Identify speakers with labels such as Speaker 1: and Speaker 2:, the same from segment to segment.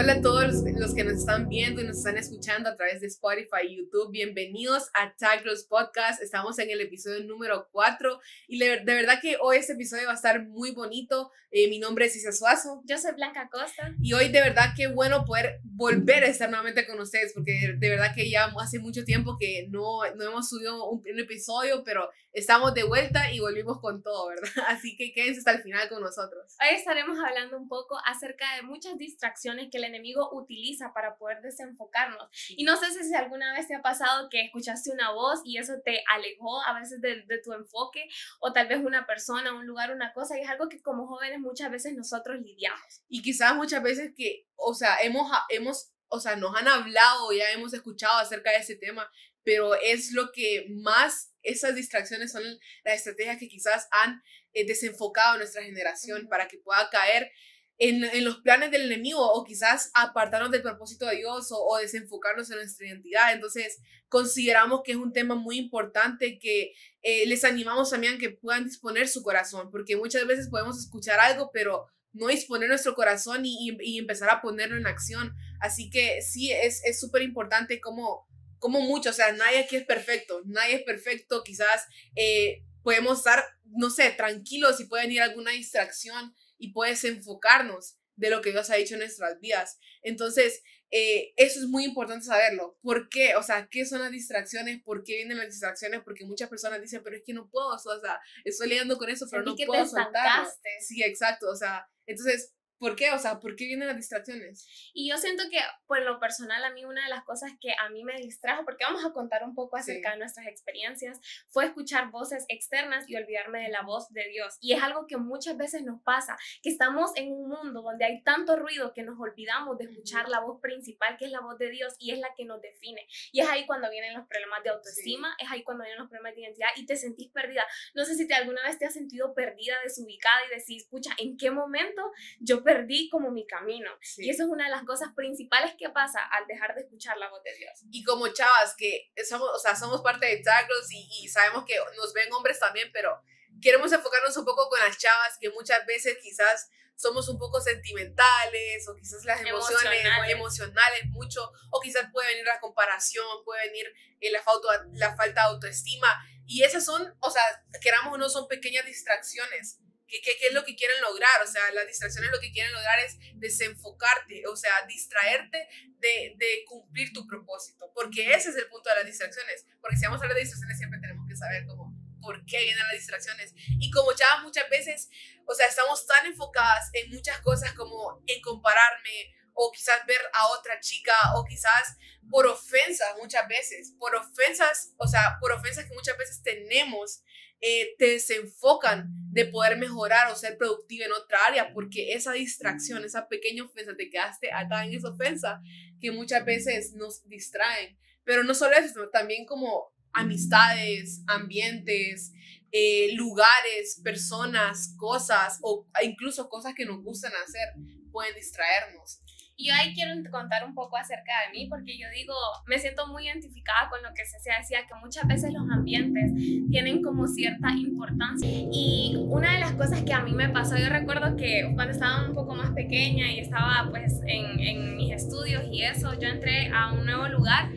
Speaker 1: Hola a todos los que nos están viendo y nos están escuchando a través de Spotify y YouTube. Bienvenidos a Tag Girls Podcast. Estamos en el episodio número 4 y de, verdad que hoy este episodio va a estar muy bonito. Eh, mi nombre es Isa Suazo.
Speaker 2: Yo soy Blanca Costa.
Speaker 1: Y hoy de verdad que bueno poder volver a estar nuevamente con ustedes porque de, verdad que ya hace mucho tiempo que no, no hemos subido un, un episodio, pero estamos de vuelta y volvimos con todo, ¿verdad? Así que quédense hasta el final con nosotros.
Speaker 2: Hoy estaremos hablando un poco acerca de muchas distracciones que el enemigo utiliza para poder desenfocarnos. Y no sé si alguna vez te ha pasado que escuchaste una voz y eso te alejó a veces de, de tu enfoque o tal vez una persona, un lugar, una cosa y es algo que como jóvenes muchas veces nosotros lidiamos.
Speaker 1: Y quizás muchas veces que, o sea, hemos, hemos o sea, nos han hablado, ya hemos escuchado acerca de ese tema, pero es lo que más, esas distracciones son las estrategias que quizás han eh, desenfocado a nuestra generación para que pueda caer en, en, los planes del enemigo o quizás apartarnos del propósito de Dios o, desenfocarnos en nuestra identidad. Entonces, consideramos que es un tema muy importante que eh, les animamos también que puedan disponer su corazón, porque muchas veces podemos escuchar algo, pero no disponer nuestro corazón y, y, empezar a ponerlo en acción. Así que sí, es súper importante como como mucho, o sea, nadie aquí es perfecto, nadie es perfecto, quizás eh, podemos estar, no sé, tranquilos y puede venir alguna distracción y puedes enfocarnos de lo que Dios ha dicho en nuestras vidas. Entonces, eh, eso es muy importante saberlo. ¿Por qué? O sea, ¿qué son las distracciones? ¿Por qué vienen las distracciones? Porque muchas personas dicen, pero es que no puedo, o sea, estoy lidiando con eso, pero no puedo soltarlo. Sí, exacto, o sea, entonces ¿Por qué? O sea, ¿por qué vienen las distracciones?
Speaker 2: Y yo siento que, por lo personal, a mí una de las cosas que a mí me distrajo, porque vamos a contar un poco acerca de nuestras experiencias, fue escuchar voces externas y olvidarme de la voz de Dios. Y es algo que muchas veces nos pasa, que estamos en un mundo donde hay tanto ruido que nos olvidamos de escuchar la voz principal, que es la voz de Dios, y es la que nos define. Y es ahí cuando vienen los problemas de autoestima, sí. es ahí cuando vienen los problemas de identidad y te sentís perdida. No sé si te, alguna vez te has sentido perdida, desubicada y decís, pucha, ¿en qué momento yo perdí como mi camino. Sí. Y eso es una de las cosas principales que pasa al dejar de escuchar la voz de Dios.
Speaker 1: Y como chavas, que somos, o sea, somos parte de Tagros y, y sabemos que nos ven hombres también, pero queremos enfocarnos un poco con las chavas que muchas veces quizás somos un poco sentimentales o quizás las emociones emocionales, emocionales mucho o quizás puede venir la comparación, puede venir eh, la, falta, la falta de autoestima y esas son, o sea, queramos o no, son pequeñas distracciones ¿Qué, qué, qué es lo que quieren lograr? O sea, las distracciones lo que quieren lograr es desenfocarte, o sea, distraerte de, de, cumplir tu propósito, porque ese es el punto de las distracciones, porque si vamos a hablar de distracciones siempre tenemos que saber cómo, por qué vienen las distracciones. Y como ya muchas veces, o sea, estamos tan enfocadas en muchas cosas como en compararme o quizás ver a otra chica o quizás por ofensas muchas veces, por ofensas, o sea, por ofensas que muchas veces tenemos eh, te desenfocan de poder mejorar o ser productiva en otra área, porque esa distracción, esa pequeña ofensa, te quedaste atada en esa ofensa que muchas veces nos distraen. Pero no solo eso, sino también como amistades, ambientes, eh, lugares, personas, cosas o incluso cosas que nos gustan hacer pueden distraernos.
Speaker 2: Y yo ahí quiero contar un poco acerca de mí, porque yo digo, me siento muy identificada con lo que se decía, que muchas veces los ambientes tienen como cierta importancia. Y una de las cosas que a mí me pasó, yo recuerdo que cuando estaba un poco más pequeña y estaba pues en, en mis estudios y eso, yo entré a un nuevo lugar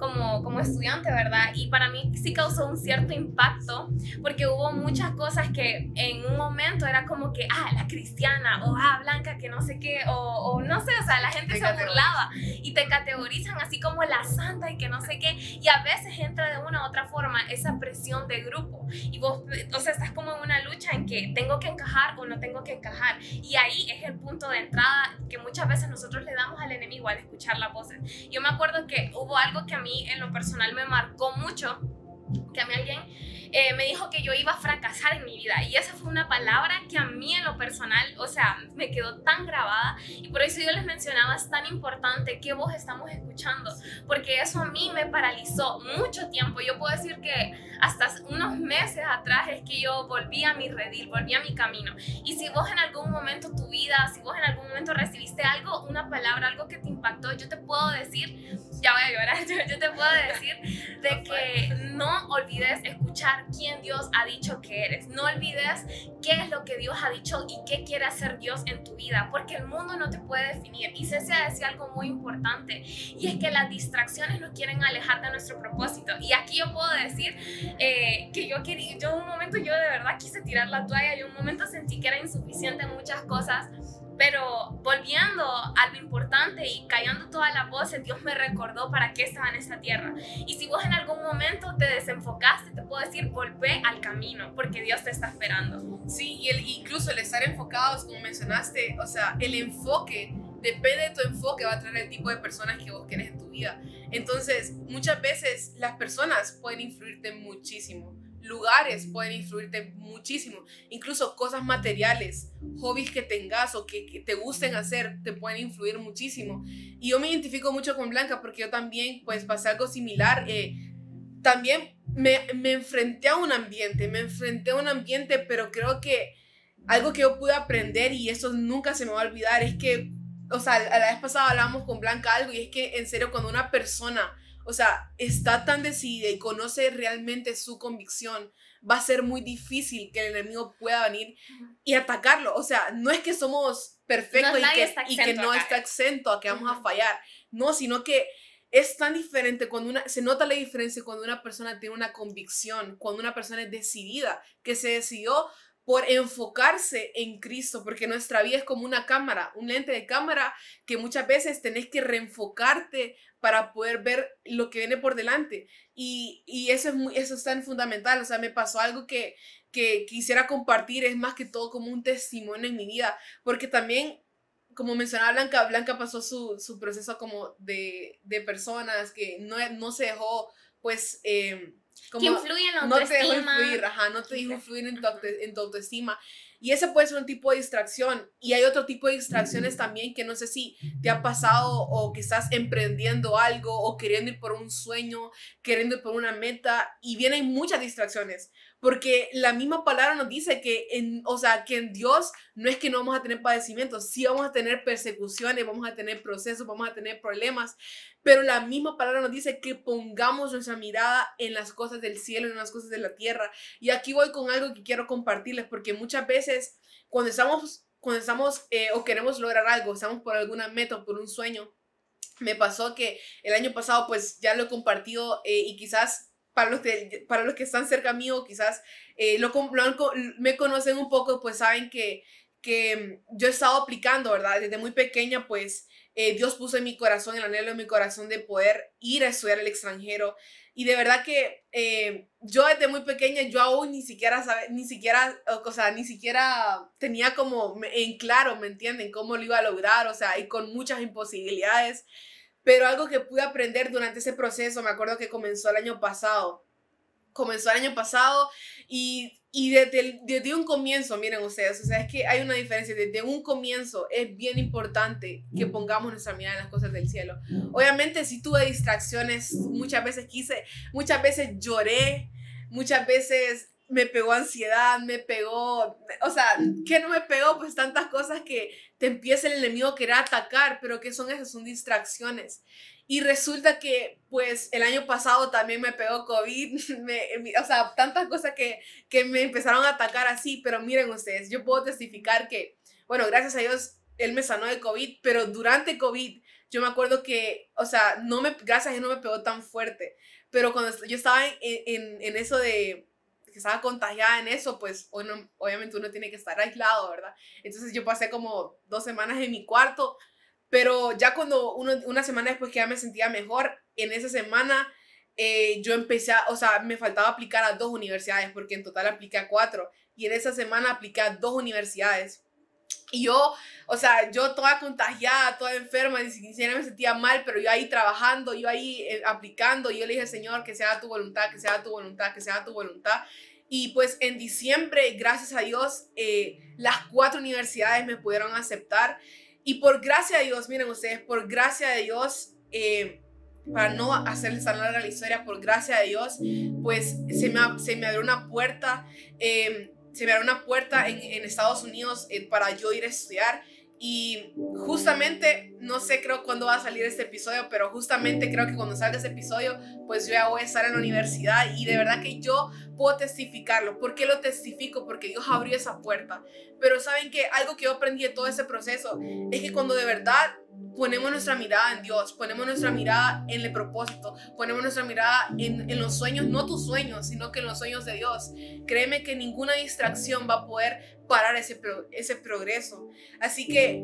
Speaker 2: como, como estudiante, ¿verdad? Y para mí sí causó un cierto impacto porque hubo muchas cosas que en un momento era como que, ah, la cristiana, o ah, blanca, que no sé qué, o, o no sé, o sea, la gente te se burlaba y te categorizan así como la santa y que no sé qué, y a veces entra de una u otra forma esa presión de grupo y vos, o sea, estás como en una lucha en que tengo que encajar o no tengo que encajar, y ahí es el punto de entrada que muchas veces nosotros le damos al enemigo al escuchar las voces. Yo me acuerdo que hubo algo que a mí en lo personal me marcó mucho, que a mí alguien eh, me dijo que yo iba a fracasar en mi vida. Y esa fue una palabra que a mí en lo personal, o sea, me quedó tan grabada. Y por eso yo les mencionaba, es tan importante qué voz estamos escuchando, porque eso a mí me paralizó mucho tiempo. Yo puedo decir que hasta unos meses atrás es que yo volví a mi redil, volví a mi camino. Y si vos en algún momento tu vida, si vos en algún momento recibiste algo, una palabra, algo que te impactó, yo te puedo decir, ya voy a llorar, yo, yo te puedo decir de que no olvides escuchar quién Dios ha dicho que eres. No olvides qué es lo que Dios ha dicho y qué quiere hacer Dios en tu vida, porque el mundo no te puede definir. Y Ceci decía algo muy importante, y es que las distracciones nos quieren alejar de nuestro propósito. Y aquí yo puedo decir eh, que yo quería, yo un momento yo de verdad quise tirar la toalla, yo un momento sentí que era insuficiente en muchas cosas pero volviendo a lo importante y callando todas las voces, Dios me recordó para qué estaba en esta tierra. Y si vos en algún momento te desenfocaste, te puedo decir, volvé al camino, porque Dios te está esperando.
Speaker 1: Sí, y el, incluso el estar enfocados, como mencionaste, o sea, el enfoque, depende de tu enfoque, va a traer el tipo de personas que vos querés en tu vida. Entonces, muchas veces las personas pueden influirte muchísimo lugares pueden influirte muchísimo. Incluso cosas materiales, hobbies que tengas o que, te gusten hacer, te pueden influir muchísimo. Y yo me identifico mucho con Blanca porque yo también, pues, pasé algo similar. Eh, también me, me enfrenté a un ambiente, me enfrenté a un ambiente, pero creo que algo que yo pude aprender y eso nunca se me va a olvidar es que, o sea, la vez pasada hablábamos con Blanca algo y es que en serio cuando una persona o sea, está tan decidida y conoce realmente su convicción, va a ser muy difícil que el enemigo pueda venir y atacarlo. O sea, no es que somos perfectos y, que, y, que, no está exento a que vamos a fallar. No, sino que es tan diferente cuando una, se nota la diferencia cuando una persona tiene una convicción, cuando una persona es decidida, que se decidió por enfocarse en Cristo, porque nuestra vida es como una cámara, un lente de cámara que muchas veces tenés que reenfocarte para poder ver lo que viene por delante. Y, y eso, es muy, eso es tan fundamental. O sea, me pasó algo que, que quisiera compartir, es más que todo como un testimonio en mi vida, porque también, como mencionaba Blanca, Blanca pasó su, su proceso como de, de, personas que no, no se dejó, pues... Eh, como,
Speaker 2: que influye en la autoestima.
Speaker 1: No te dejó influir, ajá, no te dejó influir en tu, en tu autoestima. Y ese puede ser un tipo de distracción. Y hay otro tipo de distracciones también que no sé si te ha pasado o que estás emprendiendo algo o queriendo ir por un sueño, queriendo ir por una meta y vienen muchas distracciones. Porque la misma palabra nos dice que en, o sea, que en Dios no es que no vamos a tener padecimientos, sí vamos a tener persecuciones, vamos a tener procesos, vamos a tener problemas, pero la misma palabra nos dice que pongamos nuestra mirada en las cosas del cielo, en las cosas de la tierra. Y aquí voy con algo que quiero compartirles, porque muchas veces cuando estamos, cuando estamos eh, o queremos lograr algo, estamos por alguna meta, por un sueño, me pasó que el año pasado pues ya lo he compartido eh, y quizás para los, que, para los que están cerca mío, quizás eh, lo, me conocen un poco, pues saben que, que yo he estado aplicando, ¿verdad? Desde muy pequeña, pues eh, Dios puso en mi corazón, el anhelo en mi corazón de poder ir a estudiar al extranjero. Y de verdad que eh, yo desde muy pequeña, yo aún ni siquiera, sabe, ni siquiera, o sea, ni siquiera tenía como en claro, ¿me entienden? Cómo lo iba a lograr, o sea, y con muchas imposibilidades. Pero algo que pude aprender durante ese proceso, me acuerdo que comenzó el año pasado. Comenzó el año pasado y, y desde, desde un comienzo, miren ustedes, o sea, es que hay una diferencia. Desde un comienzo es bien importante que pongamos nuestra mirada en las cosas del cielo. Obviamente, si tuve distracciones, muchas veces quise, muchas veces lloré, muchas veces me pegó ansiedad, me pegó, o sea, que no me pegó? Pues tantas cosas que te empieza el enemigo a querer atacar, pero que son esas? Son distracciones. Y resulta que, pues, el año pasado también me pegó COVID, o sea, tantas cosas que, que me empezaron a atacar así, pero miren ustedes, yo puedo testificar que, bueno, gracias a Dios, Él me sanó de COVID, pero durante COVID, yo me acuerdo que, o sea, no me, gracias a Dios no me pegó tan fuerte, pero cuando yo estaba en, en, en eso de que estaba contagiada en eso, pues obviamente uno tiene que estar aislado, ¿verdad? Entonces yo pasé como dos semanas en mi cuarto, pero ya cuando uno, una semana después que ya me sentía mejor, en esa semana eh, yo empecé, a, o sea, me faltaba aplicar a dos universidades, porque en total apliqué a cuatro, y en esa semana apliqué a dos universidades. Y yo, o sea, yo toda contagiada, toda enferma, ni siquiera me sentía mal, pero yo ahí trabajando, yo ahí eh, aplicando, y yo le dije, Señor, que sea tu voluntad, que sea tu voluntad, que sea tu voluntad. Y pues en diciembre, gracias a Dios, eh, las cuatro universidades me pudieron aceptar. Y por gracia de Dios, miren ustedes, por gracia de Dios, eh, para no hacerles tan larga la historia, por gracia de Dios, pues se me, se me abrió una puerta se me abrió una puerta en, en Estados Unidos eh, para yo ir a estudiar. Y justamente no sé creo cuándo va a salir este episodio, pero justamente creo que cuando salga este episodio, pues yo ya voy a estar en la universidad y de verdad que yo puedo testificarlo. ¿Por qué lo testifico? Porque Dios abrió esa puerta. Pero saben que algo que yo aprendí de todo ese proceso es que cuando de verdad ponemos nuestra mirada en Dios, ponemos nuestra mirada en el propósito, ponemos nuestra mirada en, en, los sueños, no tus sueños, sino que en los sueños de Dios. Créeme que ninguna distracción va a poder parar ese, ese progreso. Así que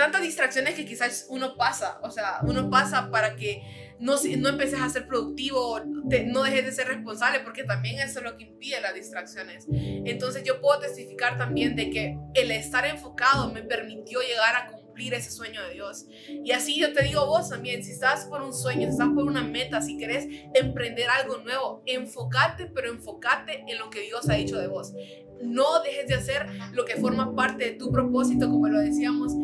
Speaker 1: tantas distracciones que quizás uno pasa, o sea, uno pasa para que no, no empeces a ser productivo, no dejes de ser responsable, porque también eso es lo que impide las distracciones. Entonces yo puedo testificar también de que el estar enfocado me permitió llegar a cumplir ese sueño de Dios. Y así yo te digo vos también, si estás por un sueño, si estás por una meta, si querés emprender algo nuevo, enfócate, pero enfócate en lo que Dios ha dicho de vos. No dejes de hacer lo que forma parte de tu propósito, como lo decíamos,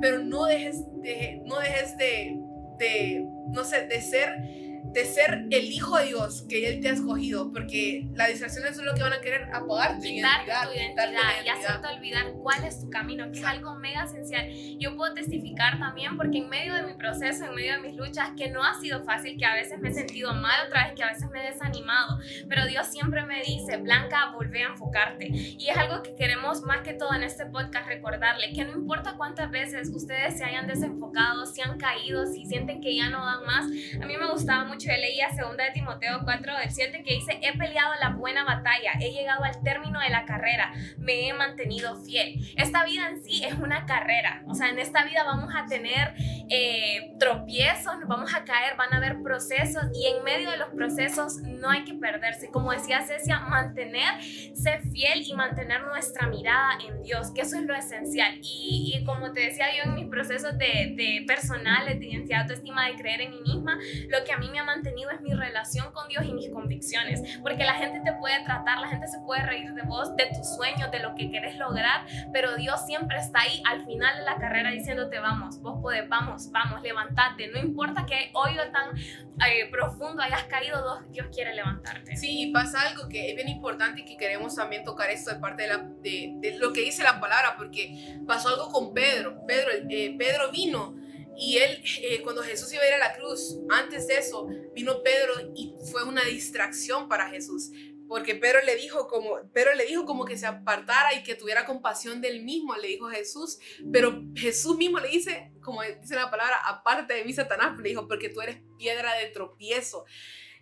Speaker 1: pero no dejes de, no dejes de, de, no sé, de ser de ser el hijo de Dios que Él te ha escogido, porque las distracciones son lo que van a querer apagarte.
Speaker 2: Quitarte tu identidad, y hacerte olvidar cuál es tu camino, que es algo mega esencial. Yo puedo testificar también, porque en medio de mi proceso, en medio de mis luchas, que no ha sido fácil, que a veces me he sentido mal, otra vez que a veces me he desanimado, pero Dios siempre me dice, Blanca, volvé a enfocarte. Y es algo que queremos más que todo en este podcast recordarle, que no importa cuántas veces ustedes se hayan desenfocado, si han caído, si sienten que ya no dan más. A mí me gustaba mucho yo leía segunda de Timoteo 4 del 7 que dice, he peleado la buena batalla, he llegado al término de la carrera, me he mantenido fiel. Esta vida en sí es una carrera, o sea, en esta vida vamos a tener eh, tropiezos, nos vamos a caer, van a haber procesos y en medio de los procesos no hay que perderse. Como decía Cecia, mantenerse fiel y mantener nuestra mirada en Dios, que eso es lo esencial. Y, y como te decía yo en mis procesos de, de personales, de identidad, autoestima, de creer en mí misma, lo que a mí me mantenido es mi relación con Dios y mis convicciones, porque la gente te puede tratar, la gente se puede reír de vos, de tus sueños, de lo que quieres lograr, pero Dios siempre está ahí al final de la carrera diciéndote, vamos, vos podés, vamos, vamos, levantate, no importa que hoyo tan eh, profundo hayas caído, Dios quiere levantarte.
Speaker 1: Sí, pasa algo que es bien importante y que queremos también tocar esto de parte de, la, de, lo que dice la palabra, porque pasó algo con Pedro, Pedro, eh, Pedro vino y él, eh, cuando Jesús iba a ir a la cruz, antes de eso, vino Pedro y fue una distracción para Jesús. Porque Pedro le dijo como, Pedro le dijo como que se apartara y que tuviera compasión del mismo, le dijo Jesús. Pero Jesús mismo le dice, como dice la palabra, aparte de mí, Satanás, le dijo, porque tú eres piedra de tropiezo.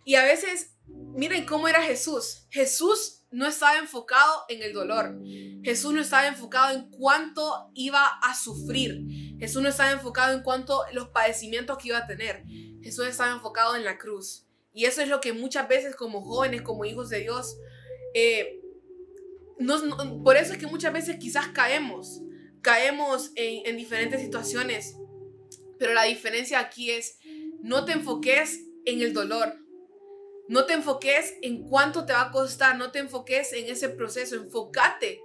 Speaker 1: Y a veces, miren cómo era Jesús. Jesús no estaba enfocado en el dolor. Jesús no estaba enfocado en cuánto iba a sufrir. Jesús no estaba enfocado en cuánto los padecimientos que iba a tener. Jesús estaba enfocado en la cruz. Y eso es lo que muchas veces como jóvenes, como hijos de Dios, eh, por eso es que muchas veces quizás caemos. Caemos en, en diferentes situaciones. Pero la diferencia aquí es, no te enfoques en el dolor. No te enfoques en cuánto te va a costar, no te enfoques en ese proceso, enfócate,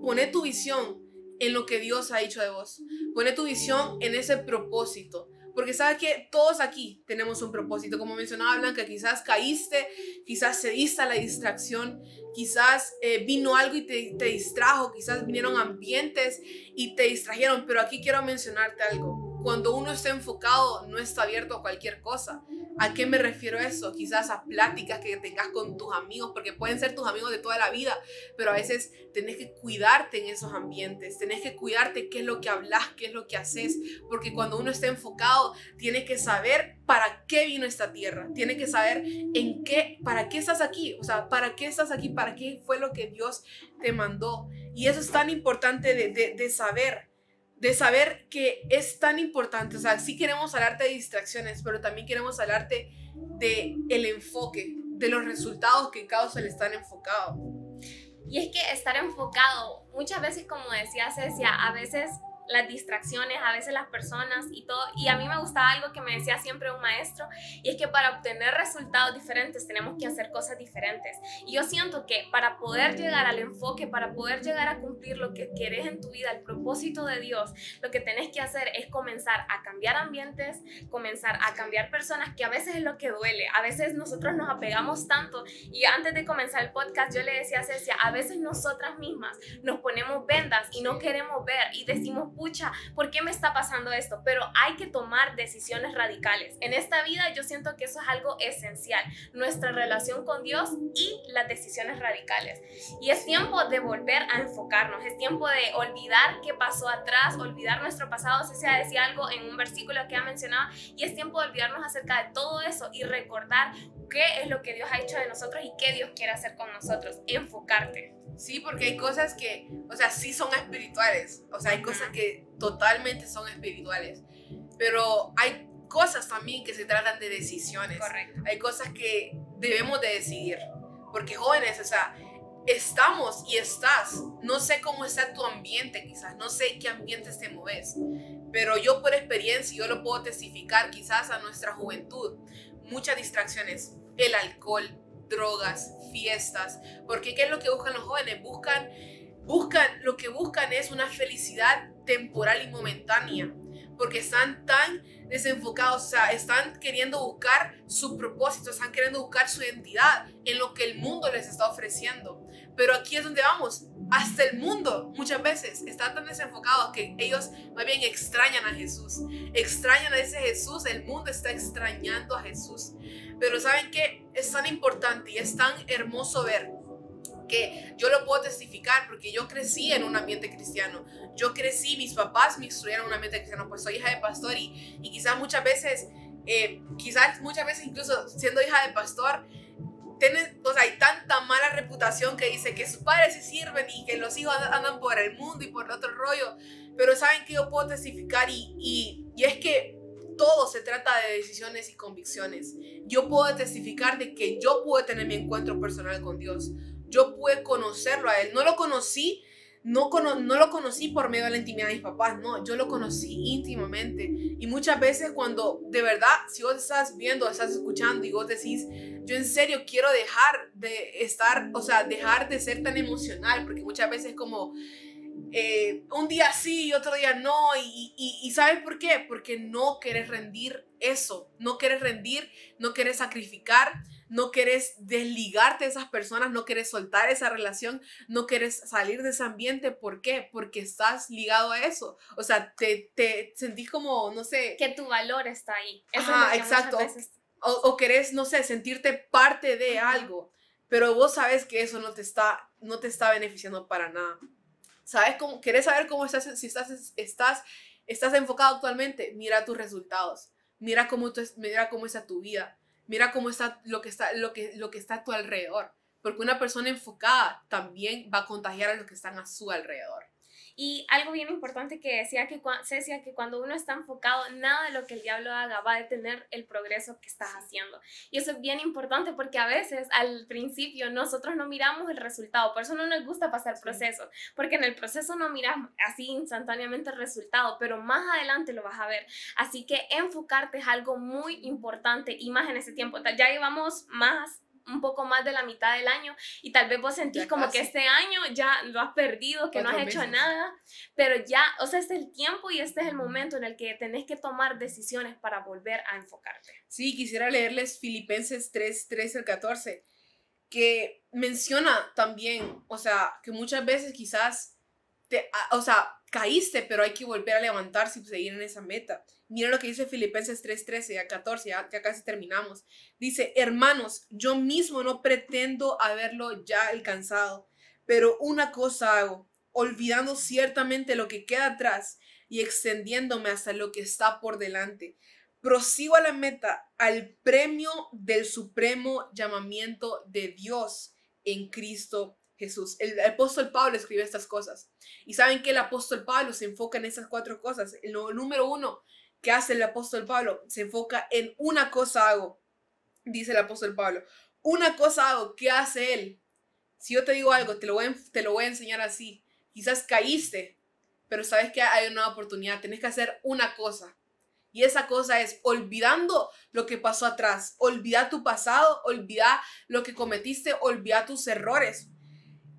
Speaker 1: pone tu visión en lo que Dios ha dicho de vos, pone tu visión en ese propósito, porque sabes que todos aquí tenemos un propósito, como mencionaba Blanca, quizás caíste, quizás cediste a la distracción, quizás eh, vino algo y te, te distrajo, quizás vinieron ambientes y te distrajeron, pero aquí quiero mencionarte algo cuando uno está enfocado, no está abierto a cualquier cosa. ¿A qué me refiero eso? Quizás a pláticas que tengas con tus amigos, porque pueden ser tus amigos de toda la vida, pero a veces tenés que cuidarte en esos ambientes, tenés que cuidarte qué es lo que hablas, qué es lo que haces, porque cuando uno está enfocado, tiene que saber para qué vino esta tierra, tiene que saber en qué, para qué estás aquí, o sea, para qué estás aquí, para qué fue lo que Dios te mandó. Y eso es tan importante de, saber de saber que es tan importante, o sea, sí queremos hablarte de distracciones, pero también queremos hablarte de el enfoque, de los resultados que causa el estar enfocado.
Speaker 2: Y es que estar enfocado, muchas veces, como decía Cecia, a veces las distracciones, a veces las personas y todo. Y a mí me gustaba algo que me decía siempre un maestro, y es que para obtener resultados diferentes tenemos que hacer cosas diferentes. Y yo siento que para poder llegar al enfoque, para poder llegar a cumplir lo que quieres en tu vida, el propósito de Dios, lo que tenés que hacer es comenzar a cambiar ambientes, comenzar a cambiar personas, que a veces es lo que duele. A veces nosotros nos apegamos tanto. Y antes de comenzar el podcast, yo le decía a Cecia, a veces nosotras mismas nos ponemos vendas y no queremos ver y decimos, pucha, ¿por qué me está pasando esto? Pero hay que tomar decisiones radicales. En esta vida yo siento que eso es algo esencial, nuestra relación con Dios y las decisiones radicales. Y es tiempo de volver a enfocarnos, es tiempo de olvidar qué pasó atrás, olvidar nuestro pasado, si se decía algo en un versículo que ha mencionado, y es tiempo de olvidarnos acerca de todo eso y recordar qué es lo que Dios ha hecho de nosotros y qué Dios quiere hacer con nosotros, enfocarte.
Speaker 1: Sí, porque hay cosas que, o sea, sí son espirituales, o sea, hay cosas que totalmente son espirituales, pero hay cosas también que se tratan de decisiones.
Speaker 2: Correcto.
Speaker 1: Hay cosas que debemos de decidir, porque jóvenes, o sea, estamos y estás, no sé cómo está tu ambiente quizás, no sé qué ambiente te mueves, pero yo por experiencia, yo lo puedo testificar quizás a nuestra juventud, muchas distracciones, el alcohol, drogas, fiestas, porque ¿qué es lo que buscan los jóvenes? Buscan, buscan, lo que buscan es una felicidad temporal y momentánea, porque están tan desenfocados, o sea, están queriendo buscar su propósito, están queriendo buscar su identidad en lo que el mundo les está ofreciendo. Pero aquí es donde vamos, hasta el mundo muchas veces está tan desenfocado que ellos más bien extrañan a Jesús, extrañan a ese Jesús, el mundo está extrañando a Jesús. Pero ¿saben qué? Es tan importante y es tan hermoso ver que yo lo puedo testificar porque yo crecí en un ambiente cristiano. Yo crecí, mis papás me instruyeron en un ambiente cristiano, pues soy hija de pastor y, y quizás muchas veces, eh, quizás muchas veces incluso siendo hija de pastor, tienen, o sea, hay tanta mala reputación que dice que sus padres se sirven y que los hijos andan por el mundo y por otro rollo. Pero saben que yo puedo testificar y, y, y es que todo se trata de decisiones y convicciones. Yo puedo testificar de que yo puedo tener mi encuentro personal con Dios. Yo puedo conocerlo a Él. No lo conocí no, no lo conocí por medio de la intimidad de mis papás, no, yo lo conocí íntimamente. Y muchas veces cuando de verdad, si vos estás viendo, estás escuchando y vos decís, yo en serio quiero dejar de estar, o sea, dejar de ser tan emocional, porque muchas veces como... Eh, un día sí y otro día no. Y, y, y, ¿sabes por qué? Porque no quieres rendir eso, no quieres rendir, no quieres sacrificar, no quieres desligarte de esas personas, no quieres soltar esa relación, no quieres salir de ese ambiente. ¿Por qué? Porque estás ligado a eso. O sea, te, te sentís como, no sé.
Speaker 2: Que tu valor está ahí.
Speaker 1: Eso Ajá, exacto. O, o, querés, no sé, sentirte parte de algo. Pero vos sabes que eso no te está, no te está beneficiando para nada. ¿Sabes cómo? ¿Querés saber cómo estás, si estás, estás, estás enfocado actualmente? Mira tus resultados. Mira cómo, mira cómo está tu vida Mira cómo está lo que está, lo que, lo que está a tu alrededor. Porque una persona enfocada también va a contagiar a los que están a su alrededor.
Speaker 2: Y algo bien importante que decía que decía que cuando uno está enfocado, nada de lo que el diablo haga va a detener el progreso que estás haciendo. Y eso es bien importante porque a veces al principio nosotros no miramos el resultado, por eso no nos gusta pasar procesos, porque en el proceso no miras así instantáneamente el resultado, pero más adelante lo vas a ver. Así que enfocarte es algo muy importante y más en ese tiempo. Ya llevamos más un poco más de la mitad del año y tal vez vos sentís como que este año ya lo has perdido, que no has hecho nada, pero ya, o sea, este es el tiempo y este es el momento en el que tenés que tomar decisiones para volver a enfocarte.
Speaker 1: Sí, quisiera leerles Filipenses 3, 13 al 14, que menciona también, o sea, que muchas veces quizás, te, o sea, caíste, pero hay que volver a levantarse y seguir en esa meta. Mira lo que dice Filipenses 3:13 a 14, ya, ya, casi terminamos. Dice, hermanos, yo mismo no pretendo haberlo ya alcanzado, pero una cosa hago, olvidando ciertamente lo que queda atrás y extendiéndome hasta lo que está por delante. Prosigo a la meta, al premio del supremo llamamiento de Dios en Cristo Jesús. El, apóstol Pablo escribe estas cosas. Y saben que el apóstol Pablo se enfoca en esas cuatro cosas. El número uno que hace el apóstol Pablo se enfoca en una cosa hago, dice el apóstol Pablo. Una cosa hago, ¿qué hace él? Si yo te digo algo, te lo voy a, te lo voy a enseñar así. Quizás caíste, pero sabes que hay una oportunidad. Tienes que hacer una cosa. Y esa cosa es olvidando lo que pasó atrás, olvida tu pasado, olvida lo que cometiste, olvida tus errores.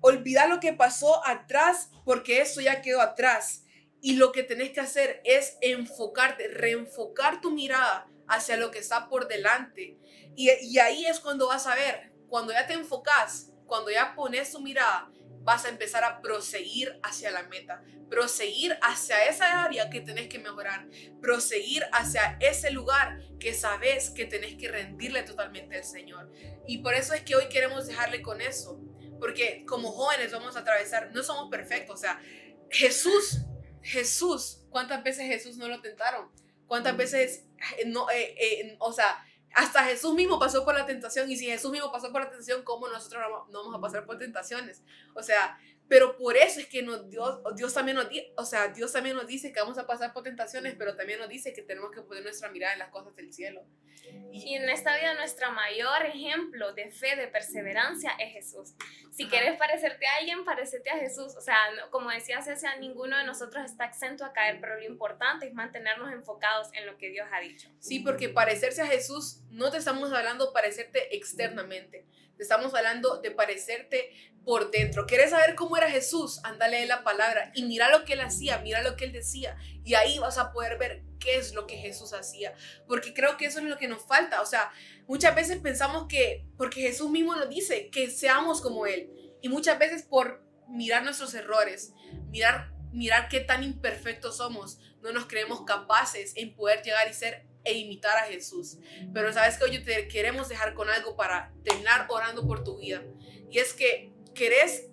Speaker 1: Olvida lo que pasó atrás porque eso ya quedó atrás. Y lo que tenés que hacer es enfocarte, reenfocar tu mirada hacia lo que está por delante. Y, y ahí es cuando vas a ver, cuando ya te enfocas, cuando ya pones tu mirada vas a empezar a proseguir hacia la meta, proseguir hacia esa área que tenés que mejorar, proseguir hacia ese lugar que sabes que tenés que rendirle totalmente al Señor. Y por eso es que hoy queremos dejarle con eso, porque como jóvenes vamos a atravesar, no somos perfectos, o sea, Jesús, Jesús, ¿cuántas veces Jesús no lo tentaron? ¿Cuántas veces eh, no, eh, eh, o sea, hasta Jesús mismo pasó por la tentación y si Jesús mismo pasó por la tentación, ¿cómo nosotros no vamos a pasar por tentaciones? O sea, pero por eso es que nos, Dios, Dios, también nos, o sea, Dios también nos dice que vamos a pasar por tentaciones, pero también nos dice que tenemos que poner nuestra mirada en las cosas del cielo.
Speaker 2: Y en esta vida nuestro mayor ejemplo de fe, de perseverancia es Jesús. Si quieres parecerte a alguien, parecete a Jesús. O sea, como decía César, ninguno de nosotros está exento a caer, pero lo importante es mantenernos enfocados en lo que Dios ha dicho.
Speaker 1: Sí, porque parecerse a Jesús no te estamos hablando parecerte externamente te estamos hablando de parecerte por dentro. ¿Quieres saber cómo era Jesús? Ándale la palabra y mira lo que él hacía, mira lo que él decía. Y ahí vas a poder ver qué es lo que Jesús hacía. Porque creo que eso es lo que nos falta. O sea, muchas veces pensamos que, porque Jesús mismo nos dice, que seamos como Él. Y muchas veces por mirar nuestros errores, mirar, mirar qué tan imperfectos somos, no nos creemos capaces en poder llegar y ser e imitar a Jesús. Pero sabes que hoy te queremos dejar con algo para terminar orando por tu vida. Y es que querés,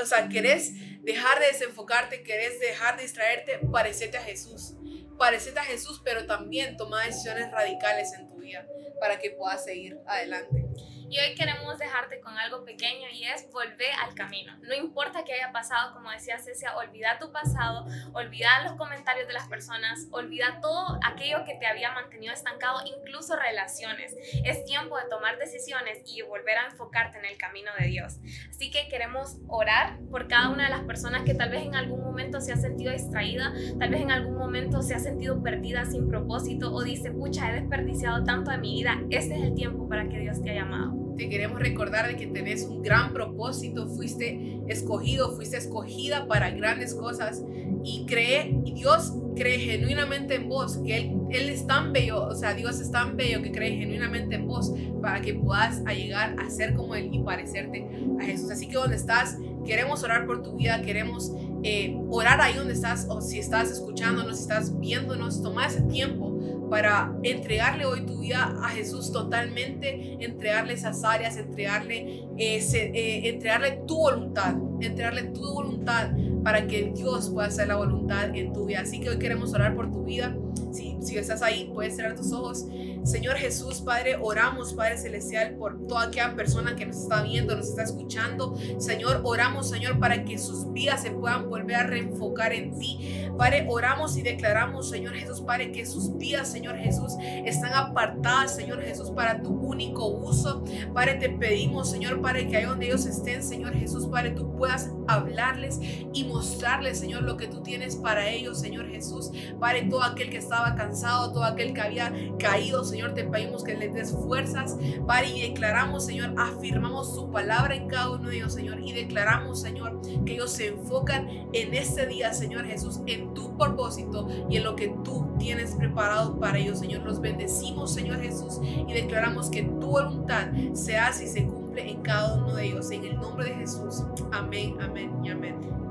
Speaker 1: o sea, querés dejar de desenfocarte, querés dejar de distraerte, parecete a Jesús. Parecete a Jesús, pero también toma decisiones radicales en tu vida para que puedas seguir adelante.
Speaker 2: Y hoy queremos dejarte con algo pequeño y es volver al camino. No importa qué haya pasado, como decía Cecia, olvida tu pasado, olvida los comentarios de las personas, olvida todo aquello que te había mantenido estancado, incluso relaciones. Es tiempo de tomar decisiones y volver a enfocarte en el camino de Dios. Así que queremos orar por cada una de las personas que tal vez en algún momento se ha sentido distraída, tal vez en algún momento se ha sentido perdida sin propósito o dice, pucha, he desperdiciado tanto de mi vida. Este es el tiempo para que Dios te haya llamado.
Speaker 1: Te queremos recordar de que tenés un gran propósito, fuiste escogido, fuiste escogida para grandes cosas y cree, Dios cree genuinamente en vos, que él, él es tan bello, o sea, Dios es tan bello que cree genuinamente en vos para que puedas llegar a ser como Él y parecerte a Jesús. Así que donde estás, queremos orar por tu vida, queremos eh, orar ahí donde estás, o si estás escuchándonos, si estás viéndonos, toma ese tiempo para entregarle hoy tu vida a Jesús totalmente, entregarle esas áreas, entregarle, ese, eh, entregarle tu voluntad, entregarle tu voluntad para que Dios pueda hacer la voluntad en tu vida. Así que hoy queremos orar por tu vida. Si, si estás ahí, puedes cerrar tus ojos. Señor Jesús, Padre, oramos, Padre Celestial, por toda aquella persona que nos está viendo, nos está escuchando. Señor, oramos, Señor, para que sus vidas se puedan volver a reenfocar en ti. Padre, oramos y declaramos, Señor Jesús, Padre, que sus vidas, Señor Jesús, están apartadas, Señor Jesús, para tu único uso. Padre, te pedimos, Señor, Padre, que ahí donde ellos estén, Señor Jesús, Padre, tú puedas hablarles y mostrarles, Señor, lo que tú tienes para ellos, Señor Jesús. Padre, todo aquel que estaba cansado, todo aquel que había caído, Señor, te pedimos que les des fuerzas, Padre, y declaramos, Señor, afirmamos su palabra en cada uno de ellos, Señor, y declaramos, Señor, que ellos se enfocan en este día, Señor Jesús, en tu propósito y en lo que tú tienes preparado para ellos, Señor. Los bendecimos, Señor Jesús, y declaramos que tu voluntad se hace y se cumple en cada uno de ellos. En el nombre de Jesús. Amén, amén y amén.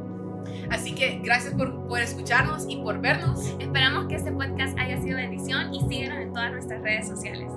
Speaker 1: Así que gracias por, por escucharnos y por vernos.
Speaker 2: Esperamos que este podcast haya sido bendición y síguenos en todas nuestras redes sociales.